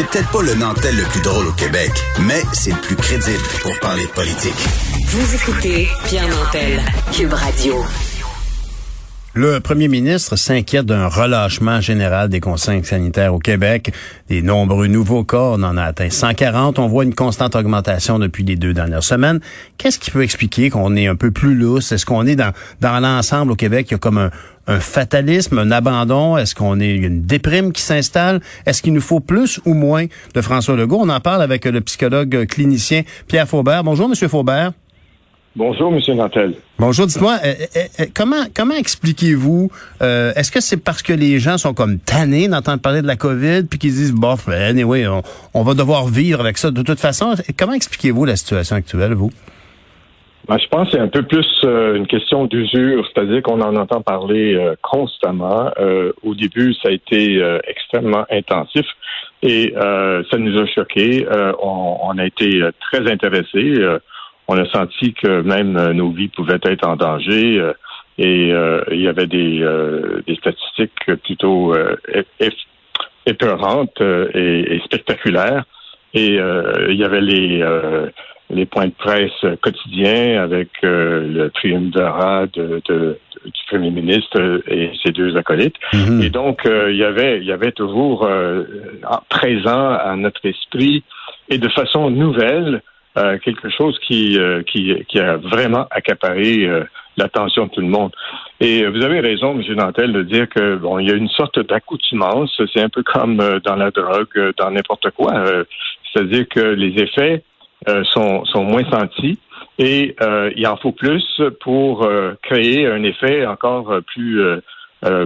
C'est peut-être pas le Nantel le plus drôle au Québec, mais c'est le plus crédible pour parler de politique. Vous écoutez Pierre Nantel, Cube Radio. Le premier ministre s'inquiète d'un relâchement général des consignes sanitaires au Québec. Des nombreux nouveaux cas, on en a atteint 140. On voit une constante augmentation depuis les deux dernières semaines. Qu'est-ce qui peut expliquer qu'on est un peu plus lousse? Est-ce qu'on est dans, dans l'ensemble au Québec, il y a comme un, un fatalisme, un abandon? Est-ce qu'on est une déprime qui s'installe? Est-ce qu'il nous faut plus ou moins de François Legault? On en parle avec le psychologue clinicien Pierre Faubert. Bonjour, Monsieur Faubert. Bonjour, M. Nantel. Bonjour, dites-moi, euh, euh, euh, comment comment expliquez-vous, est-ce que c'est parce que les gens sont comme tannés d'entendre parler de la COVID, puis qu'ils disent, bof, anyway, on, on, va devoir vivre avec ça de toute façon? Comment expliquez-vous la situation actuelle, vous? Ben, je pense que c'est un peu plus une question d'usure, c'est-à-dire qu'on en entend parler constamment. au début, ça a été extrêmement intensif et ça nous a choqués. On, on, a été très intéressés on a senti que même euh, nos vies pouvaient être en danger euh, et euh, il y avait des, des statistiques plutôt épeurantes et, spectaculaires. Et il y avait les, les points de presse quotidiens avec le triumvirat de, de, du premier ministre et ses deux acolytes. Mm-hmm. Et donc, il y avait il y avait toujours présent à notre esprit et de façon nouvelle euh, quelque chose qui, euh, qui, qui, a vraiment accaparé euh, l'attention de tout le monde. Et vous avez raison, M. Nantel, de dire que bon, il y a une sorte d'accoutumance. C'est un peu comme dans la drogue, dans n'importe quoi. C'est-à-dire que les effets sont, sont moins sentis et il en faut plus pour créer un effet encore plus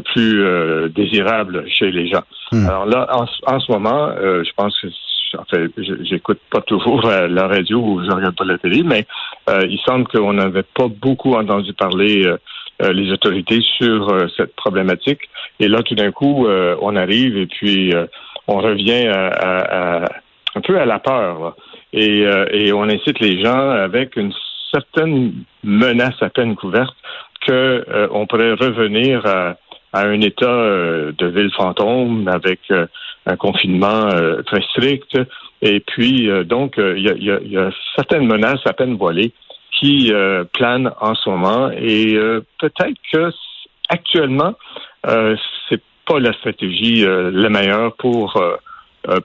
plus désirable chez les gens. Hmm. Alors là, en, en ce moment, je pense que en fait, j'écoute pas toujours euh, la radio ou je regarde pas la télé, mais euh, il semble qu'on n'avait pas beaucoup entendu parler euh, les autorités sur cette problématique. Et là, tout d'un coup, on arrive et puis on revient à, un peu à la peur. Et, on incite les gens avec une certaine menace à peine couverte que on pourrait revenir à un état de ville fantôme avec un confinement euh, très strict. Et puis, euh, donc, euh, il y a, y, a, certaines menaces à peine voilées qui planent en ce moment. Et peut-être que actuellement, c'est pas la stratégie la meilleure pour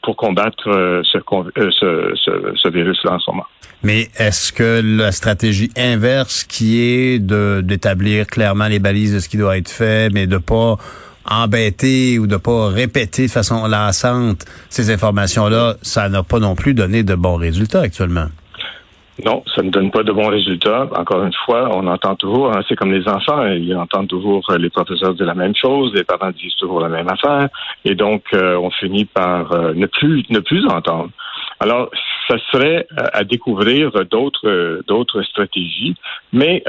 pour combattre ce, ce, ce, virus-là en ce moment. Mais est-ce que la stratégie inverse qui est de d'établir clairement les balises de ce qui doit être fait, mais de pas embêter ou de pas répéter de façon lassante ces informations-là, ça n'a pas non plus donné de bons résultats actuellement. Non, ça ne donne pas de bons résultats. Encore une fois, on entend toujours, hein, c'est comme les enfants, ils entendent toujours euh, les professeurs dire la même chose, les parents disent toujours la même affaire, et donc euh, on finit par euh, ne plus entendre. Alors, ça serait à découvrir d'autres d'autres stratégies, mais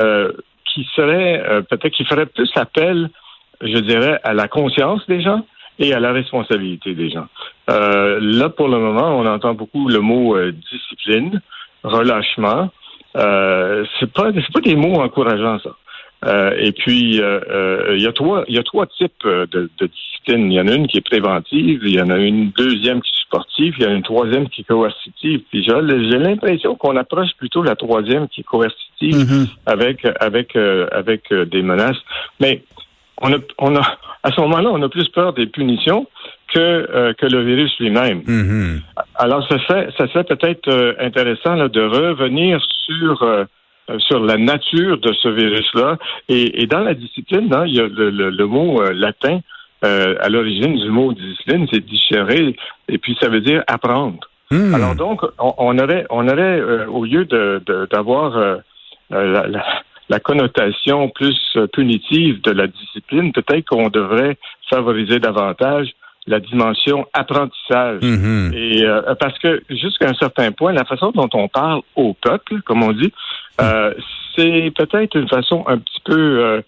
qui serait peut-être qui ferait plus appel je dirais, à la conscience des gens et à la responsabilité des gens. Euh, là, pour le moment, on entend beaucoup le mot euh, discipline, relâchement. Euh, c'est pas c'est pas des mots encourageants ça. Euh, et puis euh, il y a trois il y a trois types de, de discipline. Il y en a une qui est préventive, il y en a une deuxième qui est sportive, il y en a une troisième qui est coercitive. Puis j'ai l'impression qu'on approche plutôt la troisième qui est coercitive mm-hmm. avec avec avec des menaces. Mais on a, on a, à ce moment-là, on a plus peur des punitions que, euh, que le virus lui-même. Mm-hmm. Alors, ça fait, ça serait peut-être euh, intéressant là, de revenir sur euh, sur la nature de ce virus-là. Et, et, dans la discipline, hein, il y a le, le, mot latin à l'origine du mot discipline, c'est digérer, et puis ça veut dire apprendre. Mm. Alors donc, on, aurait, on aurait au lieu de d'avoir la, la la connotation plus euh, punitive de la discipline, peut-être qu'on devrait favoriser davantage la dimension apprentissage. Mhm. Et euh, parce que jusqu'à un certain point, la façon dont on parle au peuple, comme on dit, euh, c'est peut-être une façon un petit peu euh,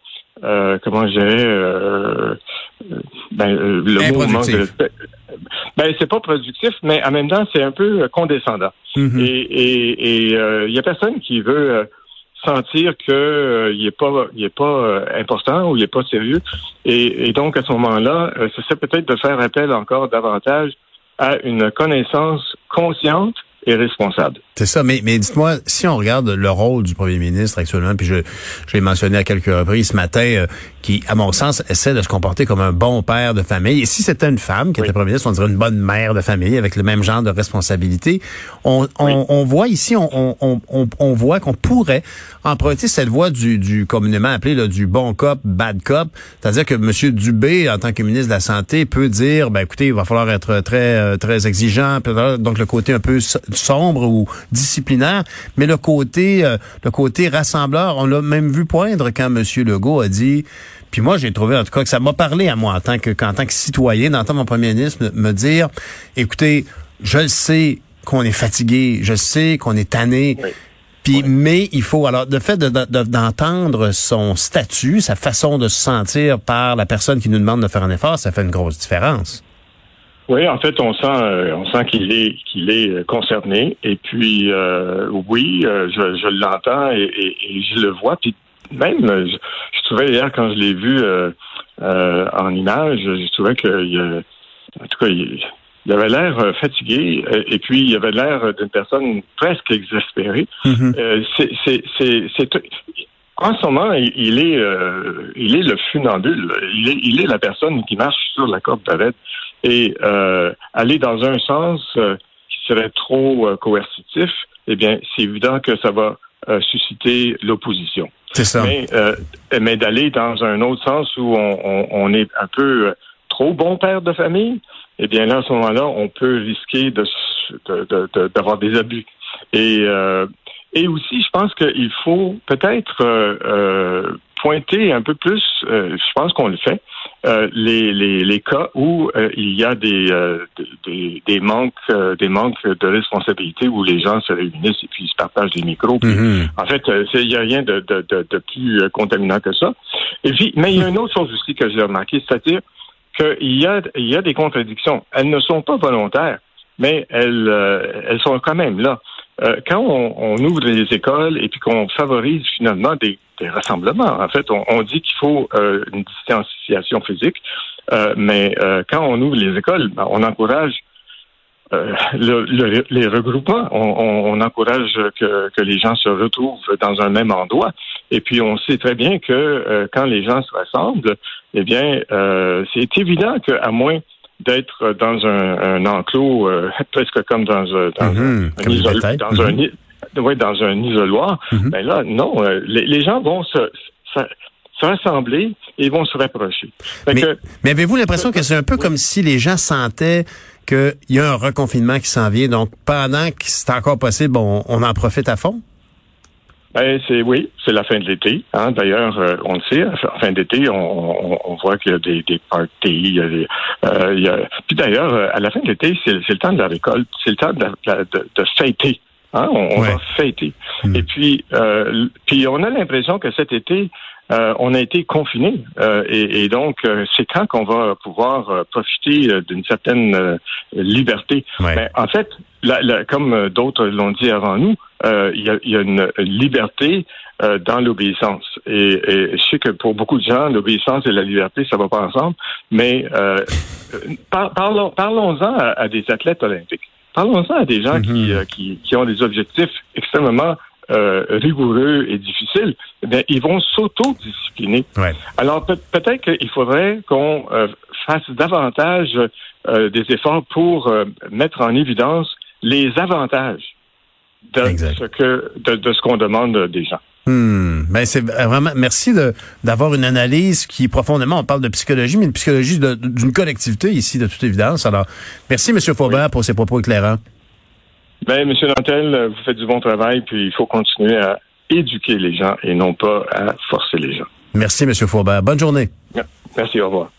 euh, comment je dirais euh, ben, le mot manque de. Ben, c'est pas productif, mais en même temps, c'est un peu condescendant. Mhm. Et et et, euh, il y a personne qui veut euh, sentir que euh, il est pas il est pas euh, important ou il est pas sérieux. Et, et donc à ce moment-là, euh, peut-être de faire appel encore davantage à une connaissance consciente et responsable. C'est ça, mais, mais dites-moi, si on regarde le rôle du premier ministre actuellement, puis je, je l'ai mentionné à quelques reprises ce matin, euh, qui, à mon sens, essaie de se comporter comme un bon père de famille. Et si c'était une femme qui Oui. était premier ministre, on dirait une bonne mère de famille avec le même genre de responsabilité. On, on, Oui. on voit ici, on, on, on, on voit qu'on pourrait emprunter cette voie du, du communément appelé là, du bon cop, bad cop. C'est-à-dire que M. Dubé, en tant que ministre de la Santé, peut dire, ben écoutez, il va falloir être très euh, très exigeant, peut-être, donc le côté un peu so- sombre ou disciplinaire, mais le côté euh, le côté rassembleur, on l'a même vu poindre quand M. Legault a dit puis moi, j'ai trouvé en tout cas que ça m'a parlé à moi en tant que en tant que citoyen d'entendre mon premier ministre me, dire écoutez, je le sais qu'on est fatigué, je sais qu'on est tanné. Oui. Puis, mais il faut alors le fait de- de- d'entendre son statut, sa façon de se sentir par la personne qui nous demande de faire un effort, ça fait une grosse différence. Oui, en fait, on sent, euh, on sent qu'il est, qu'il est euh, concerné. Et puis, euh, oui, euh, je, je l'entends et, et- et je le vois. Puis même, je, je trouvais hier quand je l'ai vu euh, euh, en image, je trouvais que, en tout cas, il, il avait l'air fatigué et puis il avait l'air d'une personne presque exaspérée. Mhm. Euh, c'est, c'est, c'est, c'est- en ce moment, il, est, euh, il est le funambule. Il est, il est la personne qui marche sur la corde d'arrêt. Et euh, aller dans un sens euh, qui serait trop euh, coercitif, eh bien, c'est évident que ça va euh, susciter l'opposition. C'est ça. Mais, euh, mais d'aller dans un autre sens où on, on- on est un peu euh, trop bon père de famille, eh bien là, à ce moment-là, on peut risquer de de- de- de- d'avoir des abus. Et, euh, et aussi, je pense qu'il faut peut-être euh, euh, pointer un peu plus, euh, je pense qu'on le fait, euh, les, les, les cas où euh, il y a des, euh, des- des, manques euh, des manques de responsabilité où les gens se réunissent et puis ils se partagent des micros. puis Mhm. en fait, euh, il n'y a rien de, de, de, de plus euh, contaminant que ça. Et puis, mais il y a une autre chose aussi que j'ai remarqué, c'est-à-dire qu'il y a, il y a des contradictions. Elles ne sont pas volontaires, mais elles, euh, elles sont quand même là. Euh, quand on, ouvre les écoles et puis qu'on favorise finalement des, rassemblements, en fait, on, dit qu'il faut euh, une distanciation physique, euh, mais quand on ouvre les écoles, ben, on encourage le- le- les regroupements. On, encourage que, que les gens se retrouvent dans un même endroit. Et puis, on sait très bien que quand les gens se rassemblent, eh bien, c'est évident qu'à moins d'être dans un, un enclos, euh, presque comme dans, un- dans un- Mhm. un, Comme isol- dans un Mhm. ouais, dans un isoloir, Mhm. ben là, non, euh, les, les gens vont se, se, se rassembler et vont se rapprocher. Fait Mais, avez-vous l'impression que c'est un peu comme si les gens sentaient qu'il y a un reconfinement qui s'en vient, donc pendant que c'est encore possible, on, on en profite à fond? Ben, c'est oui, c'est la fin de l'été. Hein. D'ailleurs, euh, on le sait, en fin d'été, on, on, on voit qu'il y a des, des parties. il y a des, euh, il y a... Puis d'ailleurs, euh, à la fin de l'été, c'est c'est le temps de la récolte, c'est le temps de, la- de, de fêter. Hein. On, on Ouais. va fêter. Hmm. Et puis, euh, puis on a l'impression que cet été, euh, on a été confinés. Euh, et, et donc, euh, c'est quand qu'on va pouvoir profiter d'une certaine liberté. Ouais. Ben, en fait, la- la- comme euh, d'autres l'ont dit avant nous, euh, il y, a, il y a une liberté euh, dans l'obéissance. Et, et je sais que pour beaucoup de gens, l'obéissance et la liberté, ça va pas ensemble. Mais euh, euh, par- parlons, parlons-en à, à des athlètes olympiques. Parlons-en à des gens qui, Mhm. euh, qui, qui ont des objectifs extrêmement euh, rigoureux et difficiles. Eh bien, ils vont s'auto-discipliner. Ouais. Alors peut- peut-être qu'il faudrait qu'on euh, fasse davantage euh, des efforts pour euh, mettre en évidence les avantages de Exact. ce que de, de ce qu'on demande des gens. Hmm. Ben c'est vraiment merci de d'avoir une analyse qui profondément on parle de psychologie mais une psychologie d'une collectivité ici de toute évidence. Alors merci monsieur Faubert pour ces propos éclairants. Ben, Monsieur Nantel, euh, vous faites du bon travail, puis il faut continuer à éduquer les gens et non pas à forcer les gens. Merci monsieur Faubert. Bonne journée. Merci, au revoir.